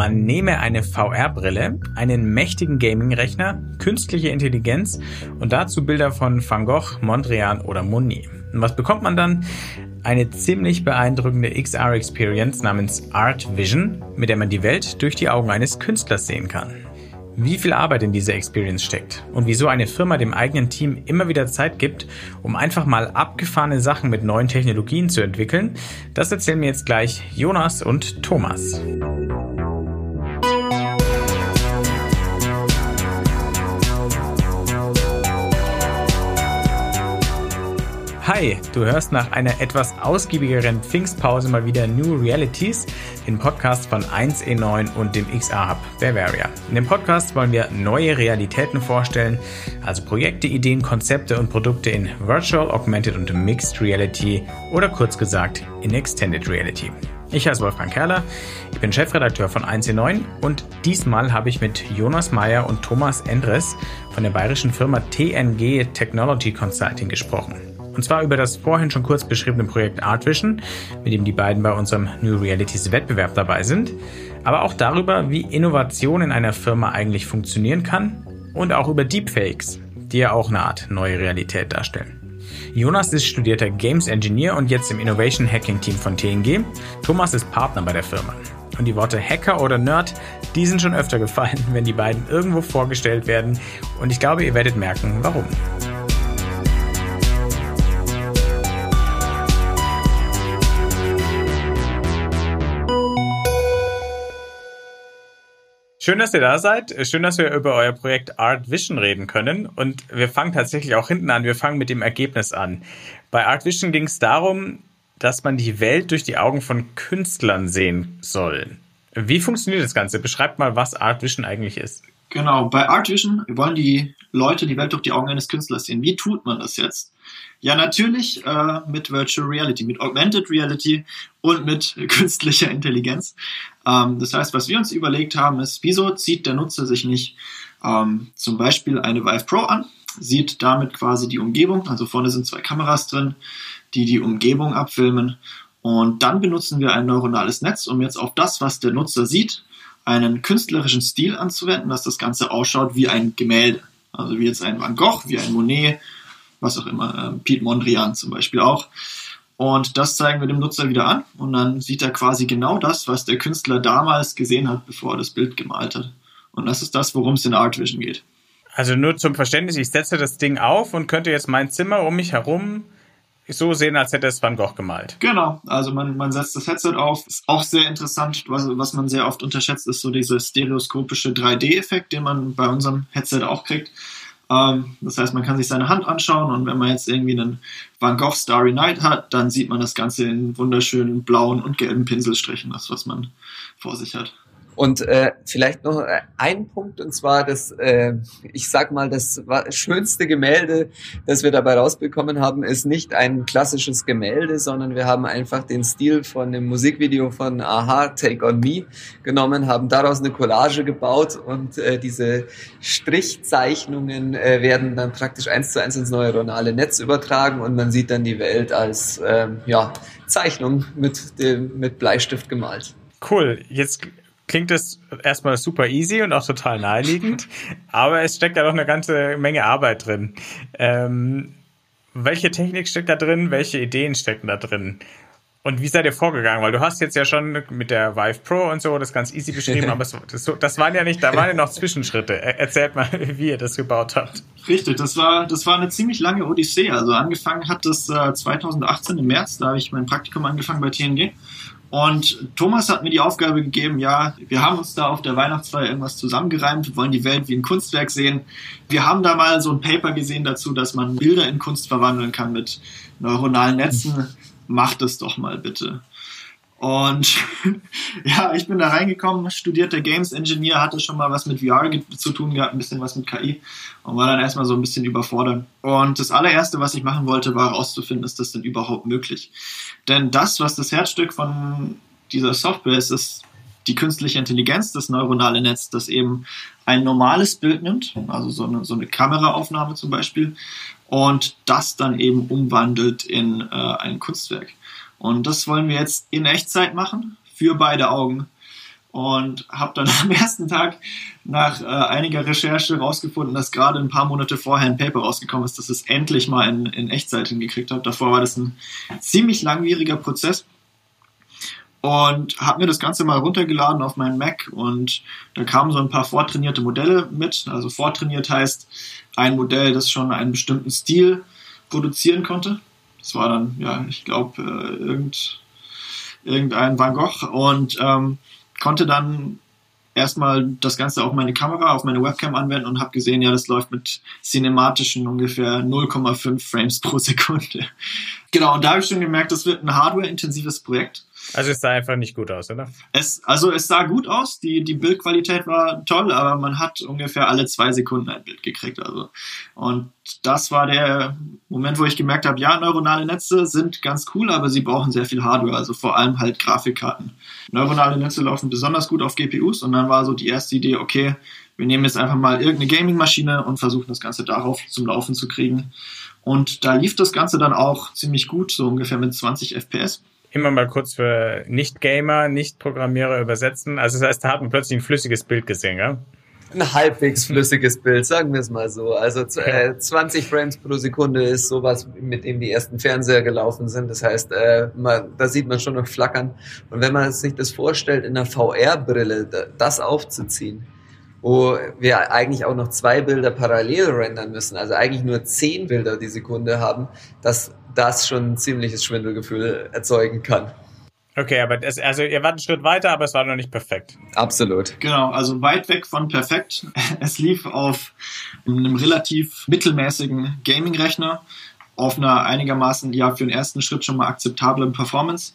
Man nehme eine VR-Brille, einen mächtigen Gaming-Rechner, künstliche Intelligenz und dazu Bilder von Van Gogh, Mondrian oder Monet. Und was bekommt man dann? Eine ziemlich beeindruckende XR-Experience namens Art Vision, mit der man die Welt durch die Augen eines Künstlers sehen kann. Wie viel Arbeit in dieser Experience steckt und wieso eine Firma dem eigenen Team immer wieder Zeit gibt, um einfach mal abgefahrene Sachen mit neuen Technologien zu entwickeln, das erzählen mir jetzt gleich Jonas und Thomas. Hi, du hörst nach einer etwas ausgiebigeren Pfingstpause mal wieder New Realities, den Podcast von 1E9 und dem XR Hub Bavaria. In dem Podcast wollen wir neue Realitäten vorstellen, also Projekte, Ideen, Konzepte und Produkte in Virtual, Augmented und Mixed Reality oder kurz gesagt in Extended Reality. Ich heiße Wolfgang Kerler, ich bin Chefredakteur von 1E9 und diesmal habe ich mit Jonas Meyer und Thomas Endres von der bayerischen Firma TNG Technology Consulting gesprochen. Und zwar über das vorhin schon kurz beschriebene Projekt Artvision, mit dem die beiden bei unserem New Realities Wettbewerb dabei sind, aber auch darüber, wie Innovation in einer Firma eigentlich funktionieren kann und auch über Deepfakes, die ja auch eine Art neue Realität darstellen. Jonas ist studierter Games Engineer und jetzt im Innovation Hacking Team von TNG. Thomas ist Partner bei der Firma. Und die Worte Hacker oder Nerd, die sind schon öfter gefallen, wenn die beiden irgendwo vorgestellt werden. Und ich glaube, ihr werdet merken, warum. Schön, dass ihr da seid. Schön, dass wir über euer Projekt Art Vision reden können. Und wir fangen tatsächlich auch hinten an. Wir fangen mit dem Ergebnis an. Bei Art Vision ging es darum, dass man die Welt durch die Augen von Künstlern sehen soll. Wie funktioniert das Ganze? Beschreibt mal, was Art Vision eigentlich ist. Genau, bei Art Vision wollen die Leute die Welt durch die Augen eines Künstlers sehen. Wie tut man das jetzt? Ja, natürlich äh, mit Virtual Reality, mit Augmented Reality und mit künstlicher Intelligenz. Ähm, das heißt, was wir uns überlegt haben, ist, wieso zieht der Nutzer sich nicht ähm, zum Beispiel eine Vive Pro an, sieht damit quasi die Umgebung, also vorne sind zwei Kameras drin, die die Umgebung abfilmen und dann benutzen wir ein neuronales Netz, um jetzt auf das, was der Nutzer sieht, einen künstlerischen Stil anzuwenden, dass das Ganze ausschaut wie ein Gemälde. Also wie jetzt ein Van Gogh, wie ein Monet, was auch immer, äh, Piet Mondrian zum Beispiel auch. Und das zeigen wir dem Nutzer wieder an und dann sieht er quasi genau das, was der Künstler damals gesehen hat, bevor er das Bild gemalt hat. Und das ist das, worum es in Art Vision geht. Also nur zum Verständnis, ich setze das Ding auf und könnte jetzt mein Zimmer um mich herum so sehen, als hätte es Van Gogh gemalt. Genau, also man, man setzt das Headset auf. Ist auch sehr interessant, was, was man sehr oft unterschätzt, ist so dieser stereoskopische 3D-Effekt, den man bei unserem Headset auch kriegt. Ähm, das heißt, man kann sich seine Hand anschauen und wenn man jetzt irgendwie einen Van Gogh Starry Night hat, dann sieht man das Ganze in wunderschönen blauen und gelben Pinselstrichen, das was man vor sich hat. Und äh, vielleicht noch äh, ein Punkt, und zwar das, äh, ich sag mal, das schönste Gemälde, das wir dabei rausbekommen haben, ist nicht ein klassisches Gemälde, sondern wir haben einfach den Stil von dem Musikvideo von Aha, Take On Me genommen, haben daraus eine Collage gebaut und äh, diese Strichzeichnungen äh, werden dann praktisch eins zu eins ins neuronale Netz übertragen und man sieht dann die Welt als äh, ja, Zeichnung mit, dem, mit Bleistift gemalt. Cool. Jetzt klingt es erstmal super easy und auch total naheliegend, aber es steckt da doch eine ganze Menge Arbeit drin. Ähm, welche Technik steckt da drin? Welche Ideen stecken da drin? Und wie seid ihr vorgegangen? Weil du hast jetzt ja schon mit der Vive Pro und so das ganz easy beschrieben, aber das, das waren ja nicht, da waren ja noch Zwischenschritte. Erzählt mal, wie ihr das gebaut habt. Richtig, das war, das war eine ziemlich lange Odyssee. Also angefangen hat das äh, 2018 im März, da habe ich mein Praktikum angefangen bei TNG. Und Thomas hat mir die Aufgabe gegeben, ja, wir haben uns da auf der Weihnachtsfeier irgendwas zusammengereimt, wollen die Welt wie ein Kunstwerk sehen. Wir haben da mal so ein Paper gesehen dazu, dass man Bilder in Kunst verwandeln kann mit neuronalen Netzen. Macht es doch mal bitte. Und ja, ich bin da reingekommen, studierter Games Engineer, hatte schon mal was mit VR zu tun gehabt, ein bisschen was mit KI und war dann erstmal so ein bisschen überfordert. Und das allererste, was ich machen wollte, war herauszufinden, ist das denn überhaupt möglich? Denn das, was das Herzstück von dieser Software ist, ist die künstliche Intelligenz, das neuronale Netz, das eben ein normales Bild nimmt, also so eine, so eine Kameraaufnahme zum Beispiel, und das dann eben umwandelt in äh, ein Kunstwerk. Und das wollen wir jetzt in Echtzeit machen, für beide Augen. und habe dann am ersten Tag nach äh, einiger Recherche rausgefunden, dass gerade ein paar Monate vorher ein Paper rausgekommen ist, dass es endlich mal in, in Echtzeit hingekriegt habe. Davor war das ein ziemlich langwieriger Prozess und habe mir das Ganze mal runtergeladen auf meinen Mac und da kamen so ein paar vortrainierte Modelle mit. Also vortrainiert heißt ein Modell, das schon einen bestimmten Stil produzieren konnte. Das war dann, ja, ich glaube, äh, irgend, irgendein Van Gogh und ähm, konnte dann erstmal das Ganze auf meine Kamera, auf meine Webcam anwenden und habe gesehen, ja, das läuft mit cinematischen ungefähr 0,5 Frames pro Sekunde. Genau, und da habe ich schon gemerkt, das wird ein hardware-intensives Projekt. Also es sah einfach nicht gut aus, oder? Es, also es sah gut aus, die, die Bildqualität war toll, aber man hat ungefähr alle zwei Sekunden ein Bild gekriegt. Also. Und das war der Moment, wo ich gemerkt habe, ja, neuronale Netze sind ganz cool, aber sie brauchen sehr viel Hardware, also vor allem halt Grafikkarten. Neuronale Netze laufen besonders gut auf GPUs und dann war so die erste Idee, okay, wir nehmen jetzt einfach mal irgendeine Gaming-Maschine und versuchen das Ganze darauf zum Laufen zu kriegen. Und da lief das Ganze dann auch ziemlich gut, so ungefähr mit 20 FPS immer mal kurz für Nicht-Gamer, Nicht-Programmierer übersetzen. Also das heißt, da hat man plötzlich ein flüssiges Bild gesehen, ja? Ein halbwegs flüssiges Bild, sagen wir es mal so. Also äh, 20 Frames pro Sekunde ist sowas, mit dem die ersten Fernseher gelaufen sind. Das heißt, äh, man, da sieht man schon noch flackern. Und wenn man sich das vorstellt, in einer VR-Brille das aufzuziehen, wo wir eigentlich auch noch zwei Bilder parallel rendern müssen, also eigentlich nur zehn Bilder die Sekunde haben, das das schon ein ziemliches Schwindelgefühl erzeugen kann. Okay, aber das, also ihr wart einen Schritt weiter, aber es war noch nicht perfekt. Absolut. Genau, also weit weg von perfekt. Es lief auf einem relativ mittelmäßigen Gaming-Rechner, auf einer einigermaßen, ja, für den ersten Schritt schon mal akzeptablen Performance.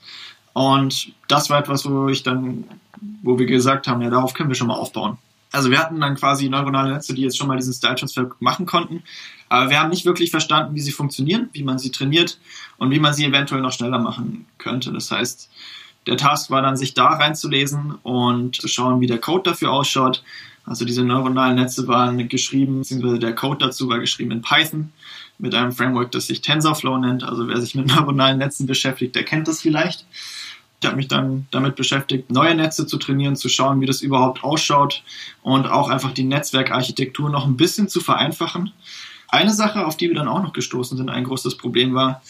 Und das war etwas, wo ich dann, wo wir gesagt haben, ja, darauf können wir schon mal aufbauen. Also wir hatten dann quasi neuronale Netze, die jetzt schon mal diesen Style Transfer machen konnten. Aber wir haben nicht wirklich verstanden, wie sie funktionieren, wie man sie trainiert und wie man sie eventuell noch schneller machen könnte. Das heißt, der Task war dann, sich da reinzulesen und zu schauen, wie der Code dafür ausschaut. Also diese neuronalen Netze waren geschrieben, beziehungsweise der Code dazu war geschrieben in Python mit einem Framework, das sich TensorFlow nennt. Also wer sich mit neuronalen Netzen beschäftigt, der kennt das vielleicht. Ich habe mich dann damit beschäftigt, neue Netze zu trainieren, zu schauen, wie das überhaupt ausschaut und auch einfach die Netzwerkarchitektur noch ein bisschen zu vereinfachen. Eine Sache, auf die wir dann auch noch gestoßen sind, ein großes Problem war,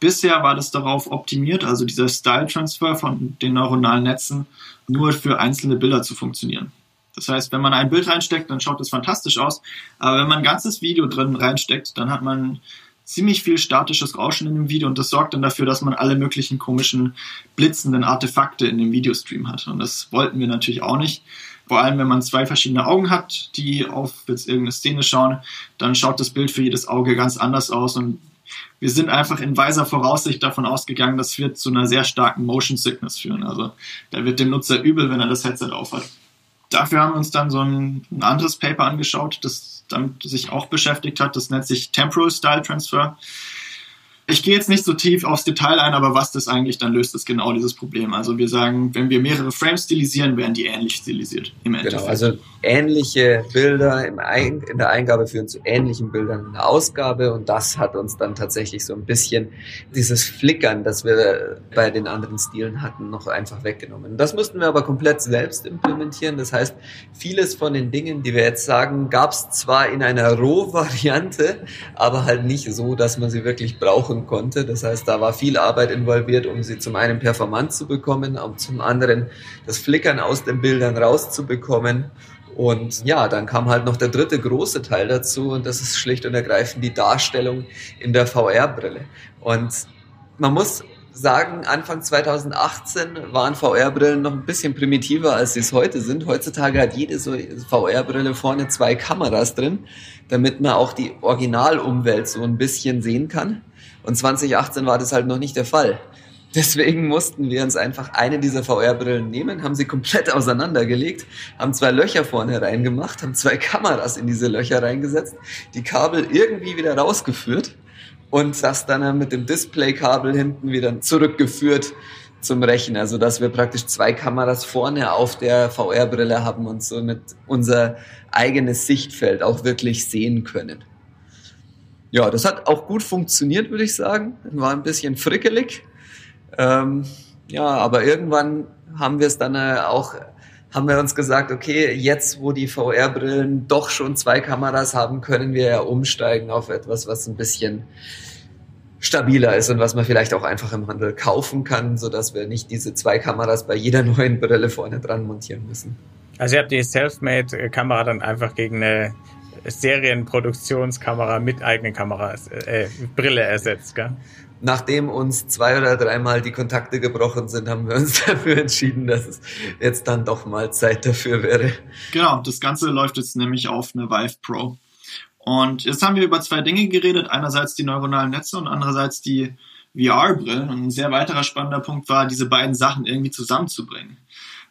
bisher war das darauf optimiert, also dieser Style Transfer von den neuronalen Netzen nur für einzelne Bilder zu funktionieren. Das heißt, wenn man ein Bild reinsteckt, dann schaut es fantastisch aus, aber wenn man ein ganzes Video drin reinsteckt, dann hat man ziemlich viel statisches Rauschen in dem Video und das sorgt dann dafür, dass man alle möglichen komischen blitzenden Artefakte in dem Videostream hat. Und das wollten wir natürlich auch nicht. Vor allem, wenn man zwei verschiedene Augen hat, die auf jetzt irgendeine Szene schauen, dann schaut das Bild für jedes Auge ganz anders aus und wir sind einfach in weiser Voraussicht davon ausgegangen, das wird zu einer sehr starken Motion Sickness führen. Also da wird dem Nutzer übel, wenn er das Headset aufhat. Dafür haben wir uns dann so ein, ein anderes Paper angeschaut, das damit sich auch beschäftigt hat. Das nennt sich Temporal Style Transfer. Ich gehe jetzt nicht so tief aufs Detail ein, aber was das eigentlich dann löst, ist genau dieses Problem. Also wir sagen, wenn wir mehrere Frames stilisieren, werden die ähnlich stilisiert im genau, Endeffekt. Genau, also ähnliche Bilder Ein in der Eingabe führen zu ähnlichen Bildern in der Ausgabe und das hat uns dann tatsächlich so ein bisschen dieses Flickern, das wir bei den anderen Stilen hatten, noch einfach weggenommen. Das mussten wir aber komplett selbst implementieren. Das heißt, vieles von den Dingen, die wir jetzt sagen, gab es zwar in einer Roh-Variante, aber halt nicht so, dass man sie wirklich brauchen machen konnte. Das heißt, da war viel Arbeit involviert, um sie zum einen performant zu bekommen, und zum anderen das Flickern aus den Bildern rauszubekommen. Und ja, dann kam halt noch der dritte große Teil dazu und das ist schlicht und ergreifend die Darstellung in der VR-Brille. Und man muss sagen, Anfang 2018 waren VR-Brillen noch ein bisschen primitiver, als sie es heute sind. Heutzutage hat jede so VR-Brille vorne zwei Kameras drin, damit man auch die Originalumwelt so ein bisschen sehen kann. Und 2018 war das halt noch nicht der Fall. Deswegen mussten wir uns einfach eine dieser VR-Brillen nehmen, haben sie komplett auseinandergelegt, haben zwei Löcher vorne reingemacht, haben zwei Kameras in diese Löcher reingesetzt, die Kabel irgendwie wieder rausgeführt und das dann mit dem Display-Kabel hinten wieder zurückgeführt zum Rechner, also dass wir praktisch zwei Kameras vorne auf der VR-Brille haben und somit unser eigenes Sichtfeld auch wirklich sehen können. Ja, das hat auch gut funktioniert, würde ich sagen. War ein bisschen frickelig. Ähm, ja, aber irgendwann haben wir es dann äh, auch haben wir uns gesagt, okay, jetzt wo die VR-Brillen doch schon zwei Kameras haben, können wir ja umsteigen auf etwas, was ein bisschen stabiler ist und was man vielleicht auch einfach im Handel kaufen kann, so dass wir nicht diese zwei Kameras bei jeder neuen Brille vorne dran montieren müssen. Also ihr habt die Selfmade-Kamera dann einfach gegen eine Serienproduktionskamera mit eigenen Kameras, äh, Brille ersetzt, gell? Nachdem uns zwei oder dreimal die Kontakte gebrochen sind, haben wir uns dafür entschieden, dass es jetzt dann doch mal Zeit dafür wäre. Genau, das Ganze läuft jetzt nämlich auf eine Vive Pro. Und jetzt haben wir über zwei Dinge geredet. Einerseits die neuronalen Netze und andererseits die VR-Brillen. Und ein sehr weiterer spannender Punkt war, diese beiden Sachen irgendwie zusammenzubringen.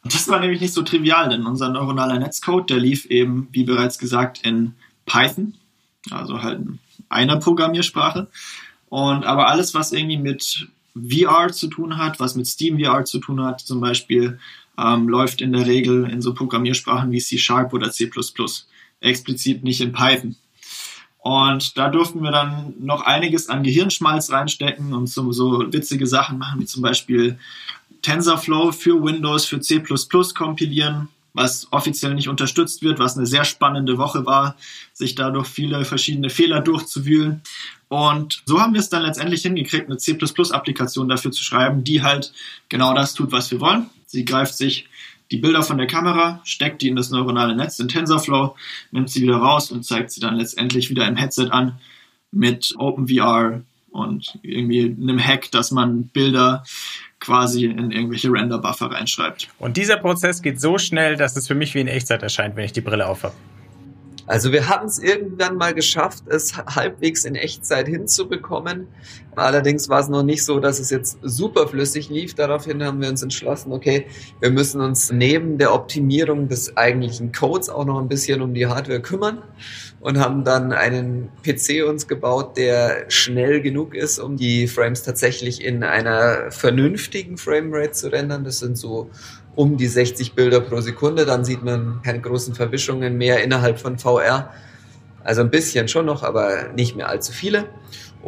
Und das war nämlich nicht so trivial, denn unser neuronaler Netzcode, der lief eben, wie bereits gesagt, in Python, also halt in einer Programmiersprache. Und aber alles, was irgendwie mit VR zu tun hat, was mit Steam VR zu tun hat, zum Beispiel, ähm, läuft in der Regel in so Programmiersprachen wie C Sharp oder C++, explizit nicht in Python. Und da durften wir dann noch einiges an Gehirnschmalz reinstecken und so, so witzige Sachen machen, wie zum Beispiel TensorFlow für Windows, für C++ kompilieren, was offiziell nicht unterstützt wird, was eine sehr spannende Woche war, sich dadurch viele verschiedene Fehler durchzuwühlen. Und so haben wir es dann letztendlich hingekriegt, eine C++-Applikation dafür zu schreiben, die halt genau das tut, was wir wollen. Sie greift sich die Bilder von der Kamera, steckt die in das neuronale Netz in TensorFlow, nimmt sie wieder raus und zeigt sie dann letztendlich wieder im Headset an mit OpenVR und irgendwie einem Hack, dass man Bilder quasi in irgendwelche Render-Buffer reinschreibt. Und dieser Prozess geht so schnell, dass es für mich wie in Echtzeit erscheint, wenn ich die Brille aufhabe. Also wir haben es irgendwann mal geschafft, es halbwegs in Echtzeit hinzubekommen. Allerdings war es noch nicht so, dass es jetzt super flüssig lief. Daraufhin haben wir uns entschlossen, okay, wir müssen uns neben der Optimierung des eigentlichen Codes auch noch ein bisschen um die Hardware kümmern und haben dann einen PC uns gebaut, der schnell genug ist, um die Frames tatsächlich in einer vernünftigen Framerate zu rendern. Das sind so um die 60 Bilder pro Sekunde. Dann sieht man keine großen Verwischungen mehr innerhalb von VR. Also ein bisschen schon noch, aber nicht mehr allzu viele.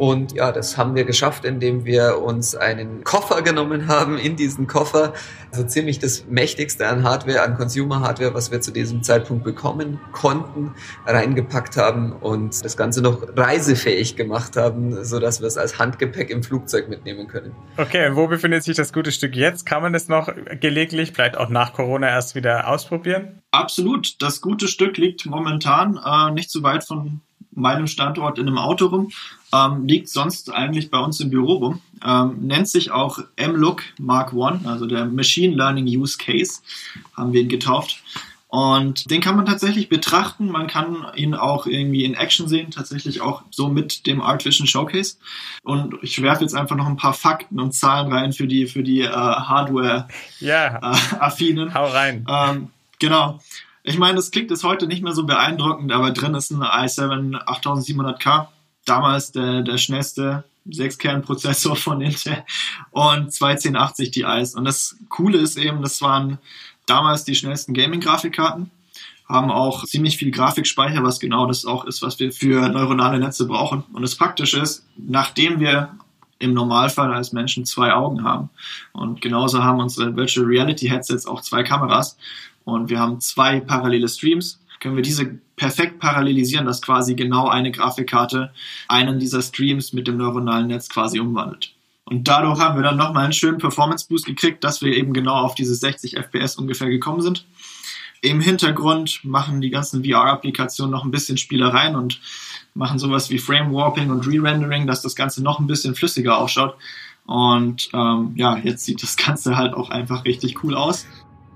Und ja, das haben wir geschafft, indem wir uns einen Koffer genommen haben. In diesen Koffer also ziemlich das mächtigste an Hardware, an Consumer-Hardware, was wir zu diesem Zeitpunkt bekommen konnten, reingepackt haben und das Ganze noch reisefähig gemacht haben, so dass wir es als Handgepäck im Flugzeug mitnehmen können. Okay, und wo befindet sich das gute Stück jetzt? Kann man das noch gelegentlich, vielleicht auch nach Corona erst wieder ausprobieren? Absolut. Das gute Stück liegt momentan äh, nicht so weit von meinem Standort in einem Auto rum ähm, liegt sonst eigentlich bei uns im Büro rum. Ähm, nennt sich auch MLOOK Mark I, also der Machine Learning Use Case, haben wir ihn getauft. Und den kann man tatsächlich betrachten. Man kann ihn auch irgendwie in Action sehen, tatsächlich auch so mit dem Art Vision Showcase. Und ich werfe jetzt einfach noch ein paar Fakten und Zahlen rein für die, für die äh, Hardware-Affinen. Yeah. Äh, Hau rein. Ähm, genau. Ich meine, das klingt jetzt heute nicht mehr so beeindruckend, aber drin ist ein i7 8700K damals der, der schnellste Sechskernprozessor von Intel und 21080 Ti's. Und das Coole ist eben, das waren damals die schnellsten Gaming-Grafikkarten, haben auch ziemlich viel Grafikspeicher, was genau das auch ist, was wir für neuronale Netze brauchen. Und das Praktische ist, nachdem wir im Normalfall als Menschen zwei Augen haben und genauso haben unsere Virtual Reality Headsets auch zwei Kameras und wir haben zwei parallele Streams, können wir diese perfekt parallelisieren, dass quasi genau eine Grafikkarte einen dieser Streams mit dem neuronalen Netz quasi umwandelt. Und dadurch haben wir dann nochmal einen schönen Performance Boost gekriegt, dass wir eben genau auf diese 60 FPS ungefähr gekommen sind. Im Hintergrund machen die ganzen VR-Applikationen noch ein bisschen Spielereien und machen sowas wie Frame Warping und Re-Rendering, dass das Ganze noch ein bisschen flüssiger ausschaut. Und ähm, ja, jetzt sieht das Ganze halt auch einfach richtig cool aus.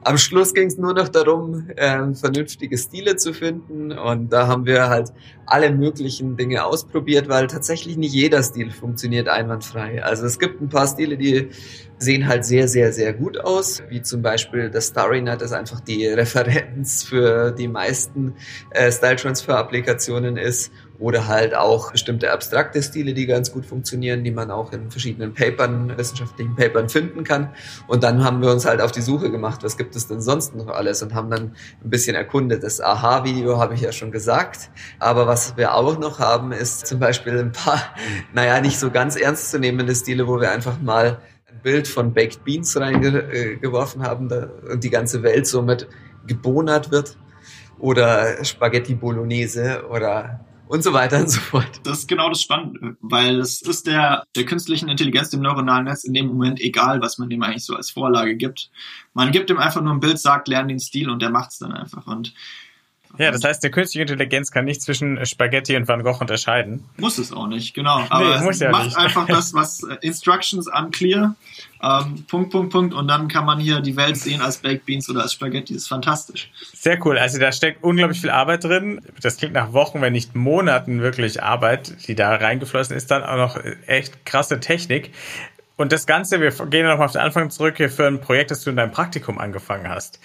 Am Schluss ging es nur noch darum, ähm, vernünftige Stile zu finden. Und da haben wir halt alle möglichen Dinge ausprobiert, weil tatsächlich nicht jeder Stil funktioniert einwandfrei. Also es gibt ein paar Stile, die sehen halt sehr, sehr, sehr gut aus, wie zum Beispiel das StarryNet ist einfach die Referenz für die meisten äh, Style Transfer Applikationen ist oder halt auch bestimmte abstrakte Stile, die ganz gut funktionieren, die man auch in verschiedenen Papern, wissenschaftlichen Papern finden kann. Und dann haben wir uns halt auf die Suche gemacht, was gibt es denn sonst noch alles und haben dann ein bisschen erkundet. Das Aha-Video habe ich ja schon gesagt. Aber was wir auch noch haben, ist zum Beispiel ein paar, naja, nicht so ganz ernstzunehmende Stile, wo wir einfach mal ein Bild von Baked Beans reingeworfen haben da, und die ganze Welt somit gebonert wird oder Spaghetti Bolognese oder und so weiter und so fort. Das ist genau das Spannende, weil es ist der, der künstlichen Intelligenz, dem neuronalen Netz in dem Moment egal, was man dem eigentlich so als Vorlage gibt. Man gibt ihm einfach nur ein Bild, sagt, lern den Stil und der macht's dann einfach. Und ja, das heißt, der künstliche Intelligenz kann nicht zwischen Spaghetti und Van Gogh unterscheiden. Muss es auch nicht, genau. Aber nee, es ja macht nicht. einfach das, was äh, Instructions unclear, ähm, Punkt, Punkt, Punkt, und dann kann man hier die Welt sehen als Baked Beans oder als Spaghetti. Das ist fantastisch. Sehr cool. Also da steckt unglaublich viel Arbeit drin. Das klingt nach Wochen, wenn nicht Monaten wirklich Arbeit, die da reingeflossen ist. Dann auch noch echt krasse Technik. Und das Ganze, wir gehen nochmal auf den Anfang zurück hier für ein Projekt, das du in deinem Praktikum angefangen hast.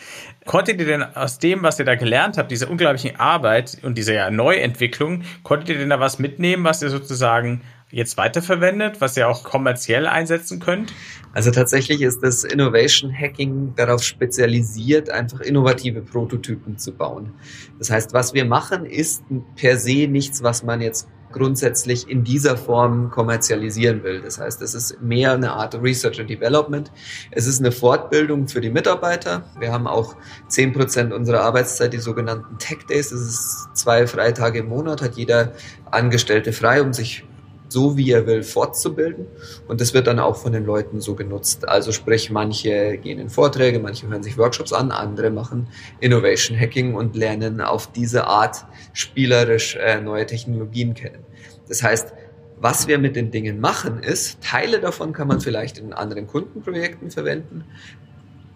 Konntet ihr denn aus dem, was ihr da gelernt habt, diese unglaublichen Arbeit und diese ja, Neuentwicklung, konntet ihr denn da was mitnehmen, was ihr sozusagen jetzt weiterverwendet, was ihr auch kommerziell einsetzen könnt? Also tatsächlich ist das Innovation Hacking darauf spezialisiert, einfach innovative Prototypen zu bauen. Das heißt, was wir machen, ist per se nichts, was man jetzt grundsätzlich in dieser Form kommerzialisieren will. Das heißt, es ist mehr eine Art Research and Development. Es ist eine Fortbildung für die Mitarbeiter. Wir haben auch zehn Prozent unserer Arbeitszeit, die sogenannten Tech Days. Das ist zwei Freitage im Monat, hat jeder Angestellte frei, um sich so wie er will fortzubilden. Und das wird dann auch von den Leuten so genutzt. Also sprich, manche gehen in Vorträge, manche hören sich Workshops an, andere machen Innovation Hacking und lernen auf diese Art spielerisch äh, neue Technologien kennen. Das heißt, was wir mit den Dingen machen, ist, Teile davon kann man vielleicht in anderen Kundenprojekten verwenden.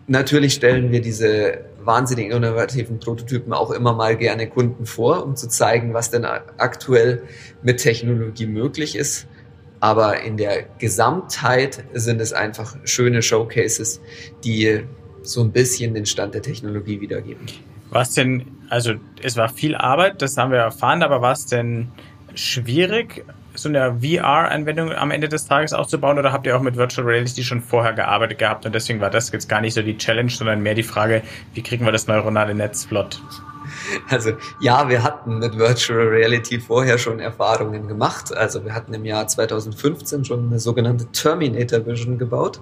Natürlich stellen wir diese wahnsinnig innovativen Prototypen auch immer mal gerne Kunden vor, um zu zeigen, was denn aktuell mit Technologie möglich ist. Aber in der Gesamtheit sind es einfach schöne Showcases, die so ein bisschen den Stand der Technologie wiedergeben. Was denn, also es war viel Arbeit, das haben wir erfahren, aber war es denn schwierig, so eine VR-Anwendung am Ende des Tages aufzubauen oder habt ihr auch mit Virtual Reality schon vorher gearbeitet gehabt und deswegen war das jetzt gar nicht so die Challenge, sondern mehr die Frage, wie kriegen wir das neuronale Netz flott? Also ja, wir hatten mit Virtual Reality vorher schon Erfahrungen gemacht. Also wir hatten im Jahr 2015 schon eine sogenannte Terminator Vision gebaut.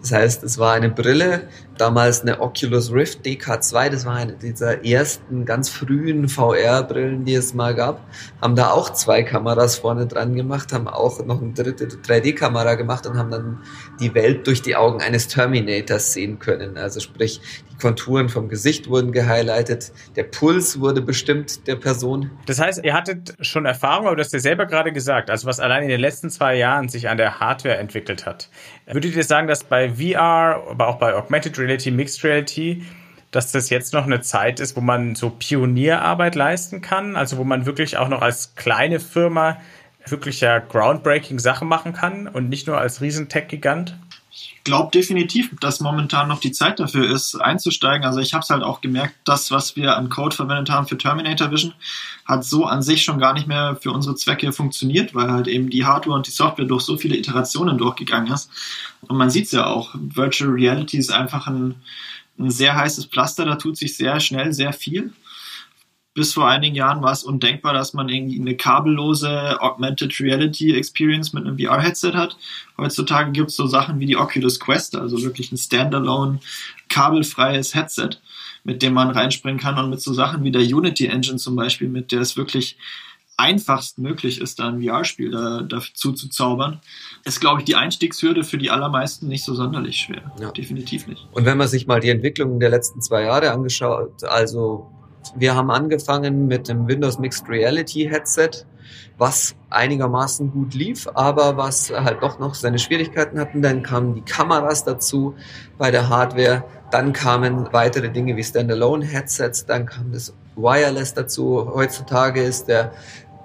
Das heißt, es war eine Brille, damals eine Oculus Rift DK2, das war eine dieser ersten ganz frühen VR-Brillen, die es mal gab. Haben da auch zwei Kameras vorne dran gemacht, haben auch noch eine dritte 3D-Kamera gemacht und haben dann die Welt durch die Augen eines Terminators sehen können. Also sprich, Konturen vom Gesicht wurden gehighlightet, der Puls wurde bestimmt der Person. Das heißt, ihr hattet schon Erfahrung, aber du hast ja selber gerade gesagt, also was allein in den letzten zwei Jahren sich an der Hardware entwickelt hat. Würdet ihr sagen, dass bei VR, aber auch bei Augmented Reality, Mixed Reality, dass das jetzt noch eine Zeit ist, wo man so Pionierarbeit leisten kann, also wo man wirklich auch noch als kleine Firma wirklich ja groundbreaking Sachen machen kann und nicht nur als Riesentech-Gigant? Glaube definitiv, dass momentan noch die Zeit dafür ist, einzusteigen. Also ich habe es halt auch gemerkt, das, was wir an Code verwendet haben für Terminator Vision, hat so an sich schon gar nicht mehr für unsere Zwecke funktioniert, weil halt eben die Hardware und die Software durch so viele Iterationen durchgegangen ist. Und man sieht es ja auch, Virtual Reality ist einfach ein, ein sehr heißes Pflaster, da tut sich sehr schnell sehr viel bis vor einigen Jahren war es undenkbar, dass man irgendwie eine kabellose Augmented Reality Experience mit einem VR-Headset hat. Heutzutage gibt es so Sachen wie die Oculus Quest, also wirklich ein standalone kabelfreies Headset, mit dem man reinspringen kann und mit so Sachen wie der Unity Engine zum Beispiel, mit der es wirklich einfachst möglich ist, da ein VR-Spiel da, dazu zu zaubern, ist, glaube ich, die Einstiegshürde für die allermeisten nicht so sonderlich schwer. Ja. Definitiv nicht. Und wenn man sich mal die Entwicklung der letzten zwei Jahre angeschaut, also wir haben angefangen mit dem Windows Mixed Reality Headset, was einigermaßen gut lief, aber was halt doch noch seine Schwierigkeiten hatten. Dann kamen die Kameras dazu bei der Hardware. Dann kamen weitere Dinge wie Standalone Headsets. Dann kam das Wireless dazu. Heutzutage ist der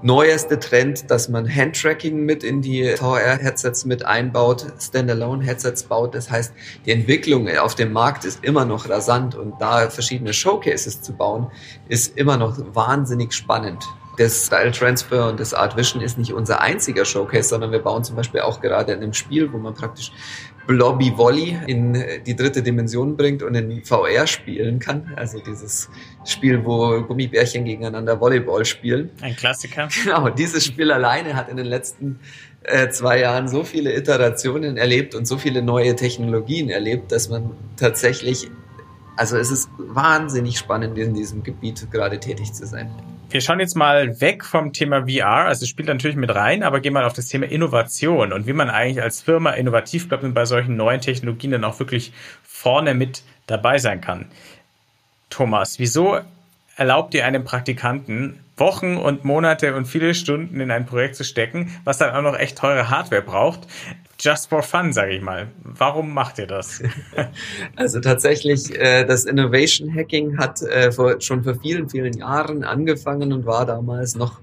neueste Trend, dass man Handtracking mit in die VR-Headsets mit einbaut, Standalone-Headsets baut. Das heißt, die Entwicklung auf dem Markt ist immer noch rasant und da verschiedene Showcases zu bauen, ist immer noch wahnsinnig spannend. Das Style Transfer und das Art Vision ist nicht unser einziger Showcase, sondern wir bauen zum Beispiel auch gerade in einem Spiel, wo man praktisch Blobby Volley in die dritte Dimension bringt und in VR spielen kann. Also dieses Spiel, wo Gummibärchen gegeneinander Volleyball spielen. Ein Klassiker. Genau, dieses Spiel alleine hat in den letzten äh, zwei Jahren so viele Iterationen erlebt und so viele neue Technologien erlebt, dass man tatsächlich, also es ist wahnsinnig spannend in diesem Gebiet gerade tätig zu sein. Wir schauen jetzt mal weg vom Thema VR, also es spielt natürlich mit rein, aber gehen mal auf das Thema Innovation und wie man eigentlich als Firma innovativ bleibt und bei solchen neuen Technologien dann auch wirklich vorne mit dabei sein kann. Thomas, wieso erlaubt ihr einem Praktikanten Wochen und Monate und viele Stunden in ein Projekt zu stecken, was dann auch noch echt teure Hardware braucht, just for fun, sage ich mal. Warum macht ihr das? Also tatsächlich, äh, das Innovation Hacking hat äh, vor, schon vor vielen, vielen Jahren angefangen und war damals noch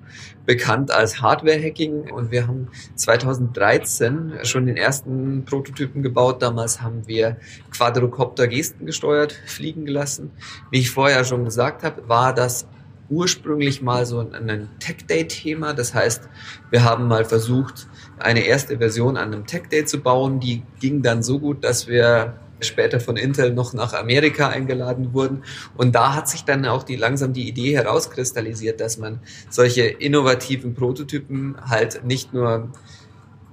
bekannt als Hardware Hacking. Und wir haben 2013 schon den ersten Prototypen gebaut. Damals haben wir Quadrocopter Gesten gesteuert fliegen gelassen. Wie ich vorher schon gesagt habe, war das ursprünglich mal so ein Tech-Day-Thema. Das heißt, wir haben mal versucht, eine erste Version an einem Tech-Day zu bauen. Die ging dann so gut, dass wir später von Intel noch nach Amerika eingeladen wurden. Und da hat sich dann auch die, langsam die Idee herauskristallisiert, dass man solche innovativen Prototypen halt nicht nur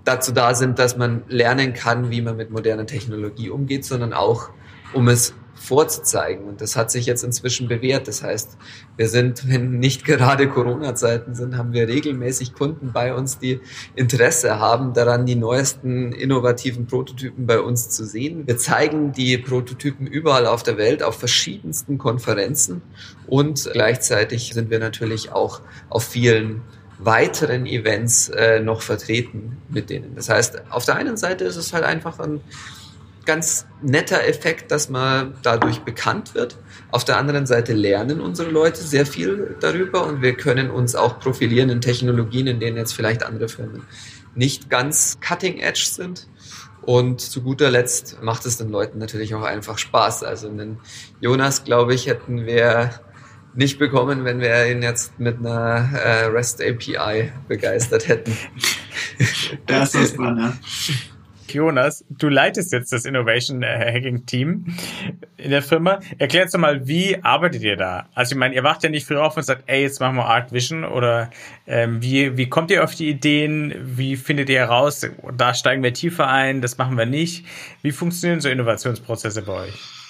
dazu da sind, dass man lernen kann, wie man mit moderner Technologie umgeht, sondern auch, um es vorzuzeigen. Und das hat sich jetzt inzwischen bewährt. Das heißt, wir sind, wenn nicht gerade Corona-Zeiten sind, haben wir regelmäßig Kunden bei uns, die Interesse haben daran, die neuesten innovativen Prototypen bei uns zu sehen. Wir zeigen die Prototypen überall auf der Welt auf verschiedensten Konferenzen und gleichzeitig sind wir natürlich auch auf vielen weiteren Events äh, noch vertreten mit denen. Das heißt, auf der einen Seite ist es halt einfach ein ganz netter Effekt, dass man dadurch bekannt wird. Auf der anderen Seite lernen unsere Leute sehr viel darüber und wir können uns auch profilieren in Technologien, in denen jetzt vielleicht andere Firmen nicht ganz cutting edge sind. Und zu guter Letzt macht es den Leuten natürlich auch einfach Spaß. Also einen Jonas, glaube ich, hätten wir nicht bekommen, wenn wir ihn jetzt mit einer äh, REST API begeistert hätten. Das ist dran, ja. Jonas, du leitest jetzt das Innovation äh, Hacking Team in der Firma. Erklär uns doch mal, wie arbeitet ihr da? Also ich meine, ihr wacht ja nicht früh auf und sagt, ey, jetzt machen wir Art Vision oder ähm, wie, wie kommt ihr auf die Ideen? Wie findet ihr heraus, da steigen wir tiefer ein, das machen wir nicht? Wie funktionieren so Innovationsprozesse bei euch?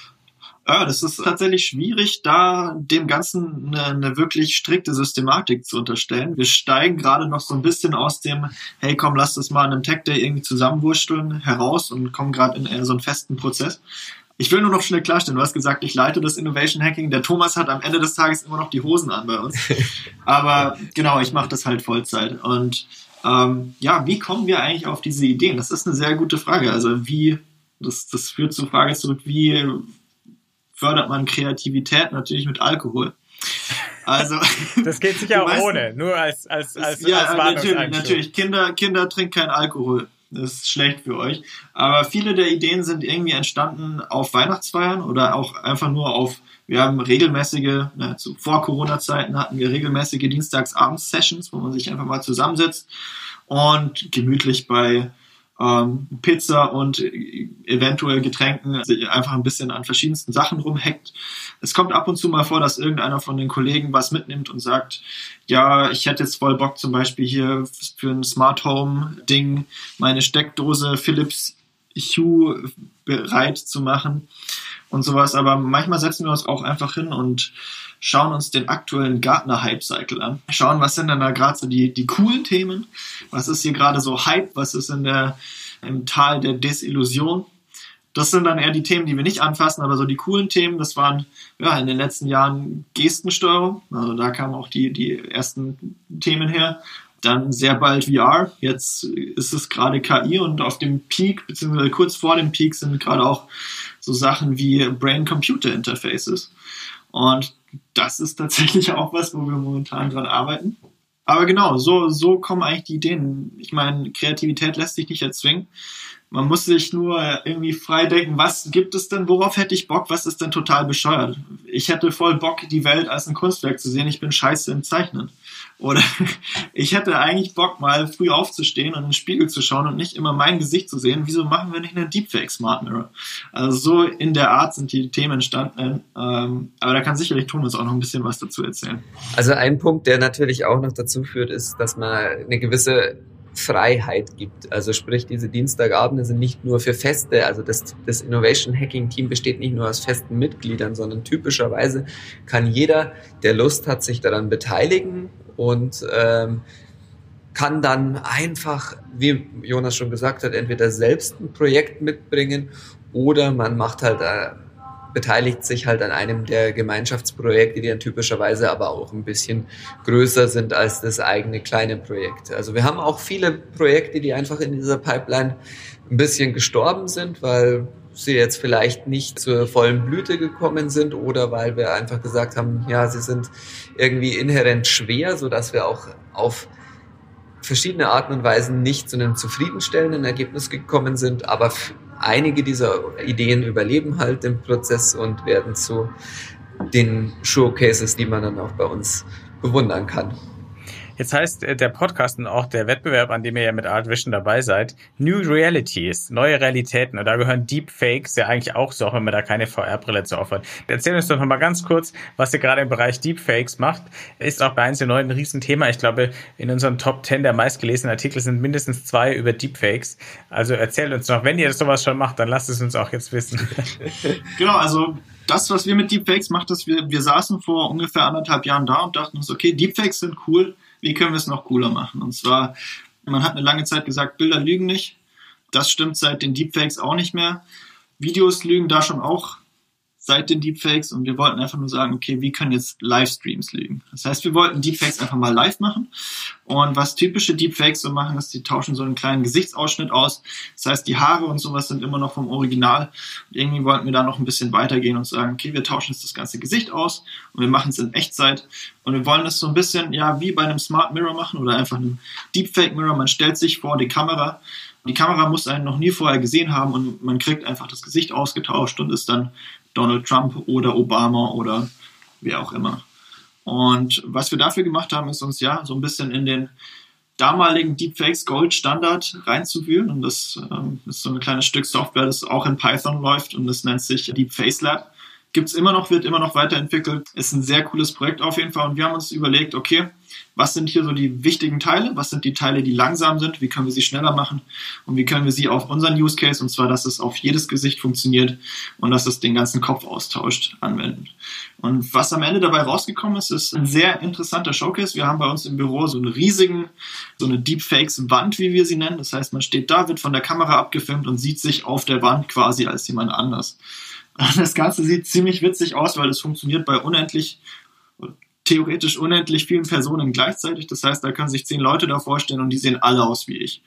Ja, das ist tatsächlich schwierig, da dem Ganzen eine, eine wirklich strikte Systematik zu unterstellen. Wir steigen gerade noch so ein bisschen aus dem, hey komm, lass das mal in einem Tech Day irgendwie zusammenwursteln heraus und kommen gerade in so einen festen Prozess. Ich will nur noch schnell klarstellen, du hast gesagt, ich leite das Innovation Hacking. Der Thomas hat am Ende des Tages immer noch die Hosen an bei uns. Aber genau, ich mache das halt Vollzeit. Und ähm, ja, wie kommen wir eigentlich auf diese Ideen? Das ist eine sehr gute Frage. Also wie, das, das führt zur Frage zurück, wie fördert man Kreativität natürlich mit Alkohol. Also das geht sicher auch ohne, nur als als als, ja, als natürlich, natürlich. Kinder Kinder trinken keinen Alkohol. Das ist schlecht für euch. Aber viele der Ideen sind irgendwie entstanden auf Weihnachtsfeiern oder auch einfach nur auf. Wir haben regelmäßige, ne, zu, vor Corona-Zeiten hatten wir regelmäßige Dienstagsabends-Sessions, wo man sich einfach mal zusammensetzt und gemütlich bei ähm, Pizza und eventuell Getränken sich einfach ein bisschen an verschiedensten Sachen rumhackt. Es kommt ab und zu mal vor, dass irgendeiner von den Kollegen was mitnimmt und sagt, ja, ich hätte jetzt voll Bock zum Beispiel hier für ein Smart Home Ding meine Steckdose Philips Hue bereit zu machen und sowas. Aber manchmal setzen wir uns auch einfach hin und schauen uns den aktuellen Gartner-Hype-Cycle an. Schauen, was sind denn da gerade so die, die coolen Themen? Was ist hier gerade so Hype? Was ist in der, im Tal der Desillusion? Das sind dann eher die Themen, die wir nicht anfassen, aber so die coolen Themen, das waren ja in den letzten Jahren Gestensteuerung. Also da kamen auch die, die ersten Themen her. Dann sehr bald VR. Jetzt ist es gerade KI und auf dem Peak, beziehungsweise kurz vor dem Peak sind gerade auch so Sachen wie Brain-Computer-Interfaces. Und das ist tatsächlich auch was, wo wir momentan dran arbeiten. Aber genau, so, so kommen eigentlich die Ideen. Ich meine, Kreativität lässt sich nicht erzwingen. Man muss sich nur irgendwie frei denken, was gibt es denn, worauf hätte ich Bock, was ist denn total bescheuert? ich hätte voll Bock, die Welt als ein Kunstwerk zu sehen, ich bin scheiße im Zeichnen. Oder ich hätte eigentlich Bock, mal früh aufzustehen und in den Spiegel zu schauen und nicht immer mein Gesicht zu sehen. Wieso machen wir nicht einen Deepfake Smart Mirror? Also so in der Art sind die Themen entstanden. Ähm, aber da kann sicherlich Thomas auch noch ein bisschen was dazu erzählen. Also ein Punkt, der natürlich auch noch dazu führt, ist, dass man eine gewisse Freiheit gibt. Also sprich, diese Dienstagabende sind nicht nur für Feste, also das, das Innovation Hacking Team besteht nicht nur aus festen Mitgliedern, sondern typischerweise kann jeder, der Lust hat, sich daran beteiligen und ähm, kann dann einfach, wie Jonas schon gesagt hat, entweder selbst ein Projekt mitbringen oder man macht halt äh, beteiligt sich halt an einem der Gemeinschaftsprojekte, die dann typischerweise aber auch ein bisschen größer sind als das eigene kleine Projekt. Also wir haben auch viele Projekte, die einfach in dieser Pipeline ein bisschen gestorben sind, weil sie jetzt vielleicht nicht zur vollen Blüte gekommen sind oder weil wir einfach gesagt haben, ja, sie sind irgendwie inhärent schwer, so dass wir auch auf verschiedene Arten und Weisen nicht zu einem zufriedenstellenden Ergebnis gekommen sind, aber einige dieser Ideen überleben halt den Prozess und werden zu den Showcases, die man dann auch bei uns bewundern kann. Jetzt heißt äh, der Podcast und auch der Wettbewerb, an dem ihr ja mit Art Vision dabei seid, New Realities, neue Realitäten. Und da gehören Deepfakes ja eigentlich auch so, auch wenn man da keine VR-Brille zu aufhat. Erzähl uns doch noch mal ganz kurz, was ihr gerade im Bereich Deepfakes macht. Ist auch bei eins der neuen ein Riesenthema. Ich glaube, in unseren Top 10 der meistgelesenen Artikel sind mindestens zwei über Deepfakes. Also erzählt uns noch, wenn ihr sowas schon macht, dann lasst es uns auch jetzt wissen. genau, also das, was wir mit Deepfakes macht, ist, wir, wir saßen vor ungefähr anderthalb Jahren da und dachten uns, okay, Deepfakes sind cool, wie können wir es noch cooler machen? Und zwar, man hat eine lange Zeit gesagt, Bilder lügen nicht. Das stimmt seit den Deepfakes auch nicht mehr. Videos lügen da schon auch seit den Deepfakes und wir wollten einfach nur sagen, okay, wie können jetzt Livestreams lügen? Das heißt, wir wollten Deepfakes einfach mal live machen und was typische Deepfakes so machen, ist, die tauschen so einen kleinen Gesichtsausschnitt aus. Das heißt, die Haare und sowas sind immer noch vom Original. Und irgendwie wollten wir da noch ein bisschen weitergehen und sagen, okay, wir tauschen jetzt das ganze Gesicht aus und wir machen es in Echtzeit und wir wollen es so ein bisschen, ja, wie bei einem Smart Mirror machen oder einfach einem Deepfake Mirror. Man stellt sich vor die Kamera die Kamera muss einen noch nie vorher gesehen haben und man kriegt einfach das Gesicht ausgetauscht und ist dann Donald Trump oder Obama oder wer auch immer. Und was wir dafür gemacht haben, ist uns ja so ein bisschen in den damaligen Deepfakes Gold Standard reinzuwühlen. Und das ähm, ist so ein kleines Stück Software, das auch in Python läuft und das nennt sich Deepface Lab. Gibt's immer noch, wird immer noch weiterentwickelt. Ist ein sehr cooles Projekt auf jeden Fall. Und wir haben uns überlegt, okay, was sind hier so die wichtigen Teile, was sind die Teile, die langsam sind, wie können wir sie schneller machen und wie können wir sie auf unseren Use Case, und zwar, dass es auf jedes Gesicht funktioniert und dass es den ganzen Kopf austauscht, anwenden. Und was am Ende dabei rausgekommen ist, ist ein sehr interessanter Showcase. Wir haben bei uns im Büro so einen riesigen, so eine Deepfakes-Wand, wie wir sie nennen. Das heißt, man steht da, wird von der Kamera abgefilmt und sieht sich auf der Wand quasi als jemand anders. Das Ganze sieht ziemlich witzig aus, weil es funktioniert bei unendlich theoretisch unendlich vielen Personen gleichzeitig. Das heißt, da können sich zehn Leute da vorstellen und die sehen alle aus wie ich.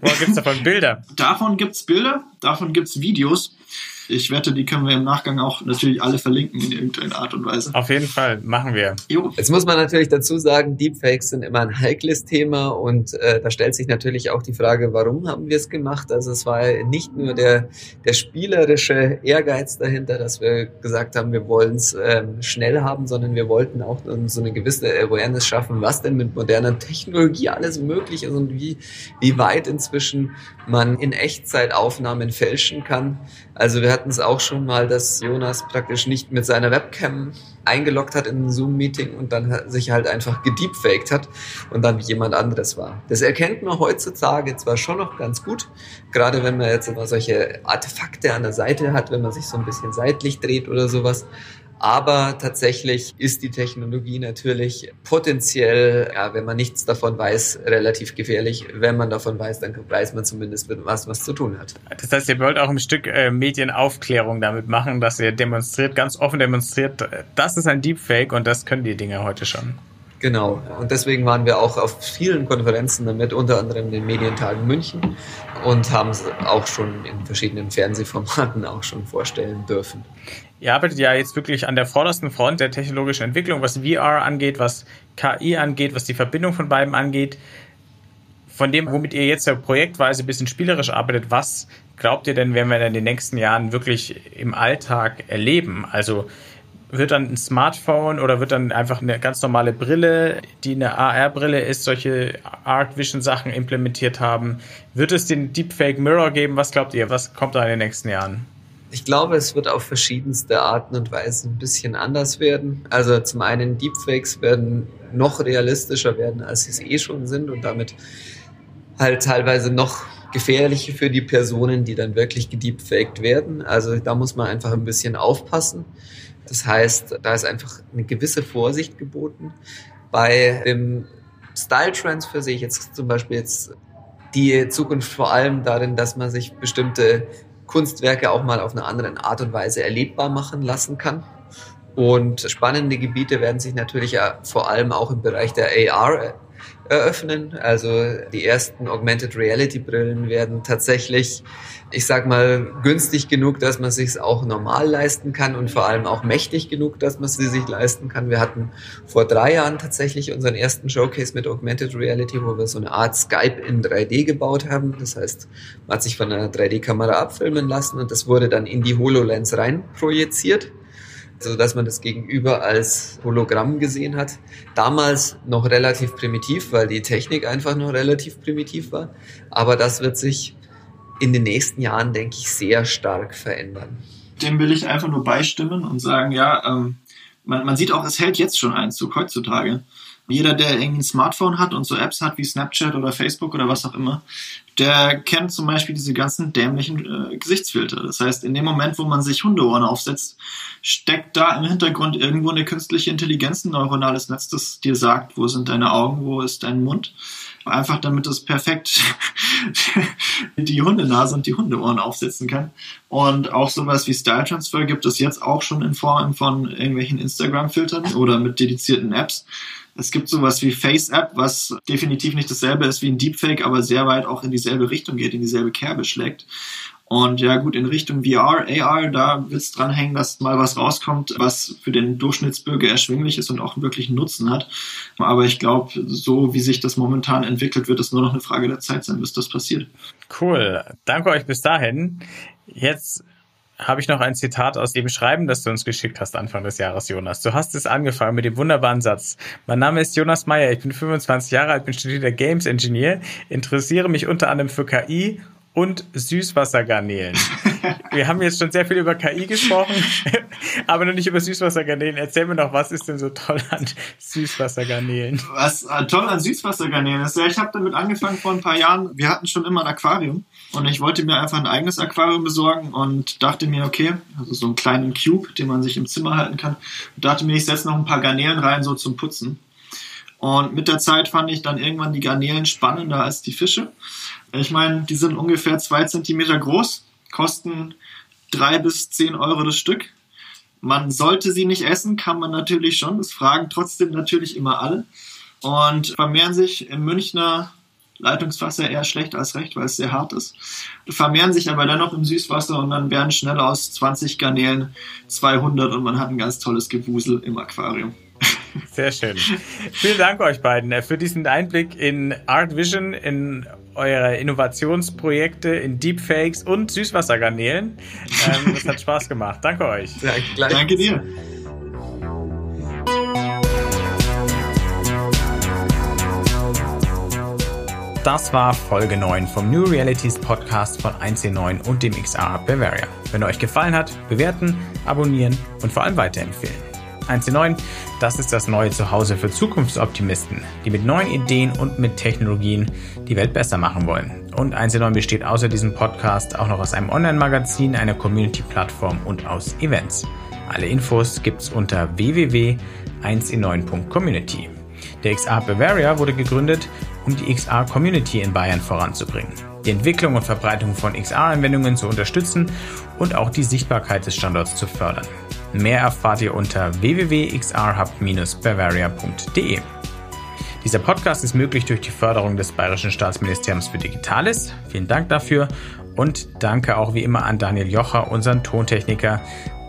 Wo gibt es davon Bilder? Davon gibt es Bilder, davon gibt es Videos ich wette, die können wir im Nachgang auch natürlich alle verlinken in irgendeiner Art und Weise. Auf jeden Fall, machen wir. Jo. Jetzt muss man natürlich dazu sagen, Deepfakes sind immer ein heikles Thema und äh, da stellt sich natürlich auch die Frage, warum haben wir es gemacht? Also es war nicht nur der, der spielerische Ehrgeiz dahinter, dass wir gesagt haben, wir wollen es ähm, schnell haben, sondern wir wollten auch so eine gewisse Awareness schaffen, was denn mit moderner Technologie alles möglich ist und wie, wie weit inzwischen man in Echtzeit Aufnahmen fälschen kann. Also wir hatten es auch schon mal, dass Jonas praktisch nicht mit seiner Webcam eingeloggt hat in ein Zoom-Meeting und dann sich halt einfach gedeepfaked hat und dann jemand anderes war. Das erkennt man heutzutage zwar schon noch ganz gut, gerade wenn man jetzt immer solche Artefakte an der Seite hat, wenn man sich so ein bisschen seitlich dreht oder sowas. Aber tatsächlich ist die Technologie natürlich potenziell, ja, wenn man nichts davon weiß, relativ gefährlich. Wenn man davon weiß, dann weiß man zumindest, mit was was zu tun hat. Das heißt, ihr wollt auch ein Stück äh, Medienaufklärung damit machen, dass ihr demonstriert, ganz offen demonstriert, das ist ein Deepfake und das können die Dinge heute schon. Genau. Und deswegen waren wir auch auf vielen Konferenzen damit, unter anderem den Medientagen München und haben es auch schon in verschiedenen Fernsehformaten auch schon vorstellen dürfen. Ihr arbeitet ja jetzt wirklich an der vordersten Front der technologischen Entwicklung, was VR angeht, was KI angeht, was die Verbindung von beiden angeht. Von dem, womit ihr jetzt ja projektweise ein bisschen spielerisch arbeitet, was glaubt ihr denn, werden wir in den nächsten Jahren wirklich im Alltag erleben? Also wird dann ein Smartphone oder wird dann einfach eine ganz normale Brille, die eine AR-Brille ist, solche Art Vision Sachen implementiert haben? Wird es den Deepfake Mirror geben? Was glaubt ihr? Was kommt da in den nächsten Jahren? Ich glaube, es wird auf verschiedenste Arten und Weisen ein bisschen anders werden. Also zum einen Deepfakes werden noch realistischer werden, als sie es eh schon sind und damit halt teilweise noch gefährlicher für die Personen, die dann wirklich gedeepfaked werden. Also da muss man einfach ein bisschen aufpassen. Das heißt, da ist einfach eine gewisse Vorsicht geboten. Bei dem Style Transfer sehe ich jetzt zum Beispiel jetzt die Zukunft vor allem darin, dass man sich bestimmte Kunstwerke auch mal auf eine andere Art und Weise erlebbar machen lassen kann. Und spannende Gebiete werden sich natürlich vor allem auch im Bereich der AR eröffnen. Also die ersten Augmented Reality Brillen werden tatsächlich, ich sag mal, günstig genug, dass man sich auch normal leisten kann und vor allem auch mächtig genug, dass man sie sich leisten kann. Wir hatten vor drei Jahren tatsächlich unseren ersten Showcase mit Augmented Reality, wo wir so eine Art Skype in 3D gebaut haben. Das heißt, man hat sich von einer 3D-Kamera abfilmen lassen und das wurde dann in die HoloLens rein projiziert so dass man das Gegenüber als Hologramm gesehen hat. Damals noch relativ primitiv, weil die Technik einfach noch relativ primitiv war. Aber das wird sich in den nächsten Jahren, denke ich, sehr stark verändern. Dem will ich einfach nur beistimmen und sagen, ja, ähm, man, man sieht auch, es hält jetzt schon Einzug heutzutage. Jeder, der irgendwie ein Smartphone hat und so Apps hat wie Snapchat oder Facebook oder was auch immer, der kennt zum Beispiel diese ganzen dämlichen äh, Gesichtsfilter. Das heißt, in dem Moment, wo man sich Hundeohren aufsetzt, steckt da im Hintergrund irgendwo eine künstliche Intelligenz, ein neuronales Netz, das dir sagt, wo sind deine Augen, wo ist dein Mund. Einfach damit es perfekt die Hundenase und die Hundeohren aufsetzen kann. Und auch sowas wie Style Transfer gibt es jetzt auch schon in Form von irgendwelchen Instagram-Filtern oder mit dedizierten Apps es gibt sowas wie FaceApp, was definitiv nicht dasselbe ist wie ein Deepfake, aber sehr weit auch in dieselbe Richtung geht, in dieselbe Kerbe schlägt. Und ja gut, in Richtung VR, AR, da wird es dranhängen, dass mal was rauskommt, was für den Durchschnittsbürger erschwinglich ist und auch wirklich Nutzen hat. Aber ich glaube, so wie sich das momentan entwickelt, wird es nur noch eine Frage der Zeit sein, bis das passiert. Cool. Danke euch bis dahin. Jetzt habe ich noch ein Zitat aus dem Schreiben, das du uns geschickt hast Anfang des Jahres, Jonas. Du hast es angefangen mit dem wunderbaren Satz. Mein Name ist Jonas Meyer, ich bin 25 Jahre alt, bin studierter Games Engineer, interessiere mich unter anderem für KI und Süßwassergarnelen. Wir haben jetzt schon sehr viel über KI gesprochen, aber noch nicht über Süßwassergarnelen. Erzähl mir noch, was ist denn so toll an Süßwassergarnelen? Was äh, toll an Süßwassergarnelen ist, ja, ich habe damit angefangen vor ein paar Jahren. Wir hatten schon immer ein Aquarium und ich wollte mir einfach ein eigenes Aquarium besorgen und dachte mir, okay, also so einen kleinen Cube, den man sich im Zimmer halten kann, und dachte mir, ich setze noch ein paar Garnelen rein, so zum Putzen. Und mit der Zeit fand ich dann irgendwann die Garnelen spannender als die Fische. Ich meine, die sind ungefähr zwei Zentimeter groß, kosten drei bis zehn Euro das Stück. Man sollte sie nicht essen, kann man natürlich schon. Das fragen trotzdem natürlich immer alle. Und vermehren sich im Münchner Leitungswasser eher schlecht als recht, weil es sehr hart ist. Vermehren sich aber dennoch im Süßwasser und dann werden schnell aus 20 Garnelen 200 und man hat ein ganz tolles Gewusel im Aquarium. Sehr schön. Vielen Dank euch beiden äh, für diesen Einblick in Art Vision, in eure Innovationsprojekte, in Deepfakes und Süßwassergarnelen. Ähm, das hat Spaß gemacht. Danke euch. Ja, Danke dir. Das war Folge 9 vom New Realities Podcast von 1C9 und dem XR Bavaria. Wenn er euch gefallen hat, bewerten, abonnieren und vor allem weiterempfehlen. 1C9, das ist das neue Zuhause für Zukunftsoptimisten, die mit neuen Ideen und mit Technologien die Welt besser machen wollen. Und 1C9 besteht außer diesem Podcast auch noch aus einem Online-Magazin, einer Community-Plattform und aus Events. Alle Infos gibt's unter www.1e9.community. Der XR Bavaria wurde gegründet, um die XR Community in Bayern voranzubringen, die Entwicklung und Verbreitung von XR-Anwendungen zu unterstützen und auch die Sichtbarkeit des Standorts zu fördern. Mehr erfahrt ihr unter www.xrhub-bavaria.de. Dieser Podcast ist möglich durch die Förderung des Bayerischen Staatsministeriums für Digitales. Vielen Dank dafür und danke auch wie immer an Daniel Jocher, unseren Tontechniker,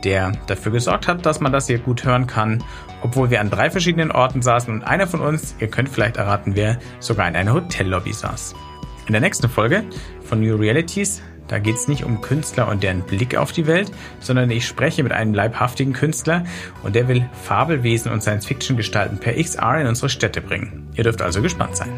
der dafür gesorgt hat, dass man das hier gut hören kann, obwohl wir an drei verschiedenen Orten saßen und einer von uns, ihr könnt vielleicht erraten wer, sogar in einer Hotellobby saß. In der nächsten Folge von New Realities, da geht es nicht um Künstler und deren Blick auf die Welt, sondern ich spreche mit einem leibhaftigen Künstler und der will Fabelwesen und Science-Fiction-Gestalten per XR in unsere Städte bringen. Ihr dürft also gespannt sein.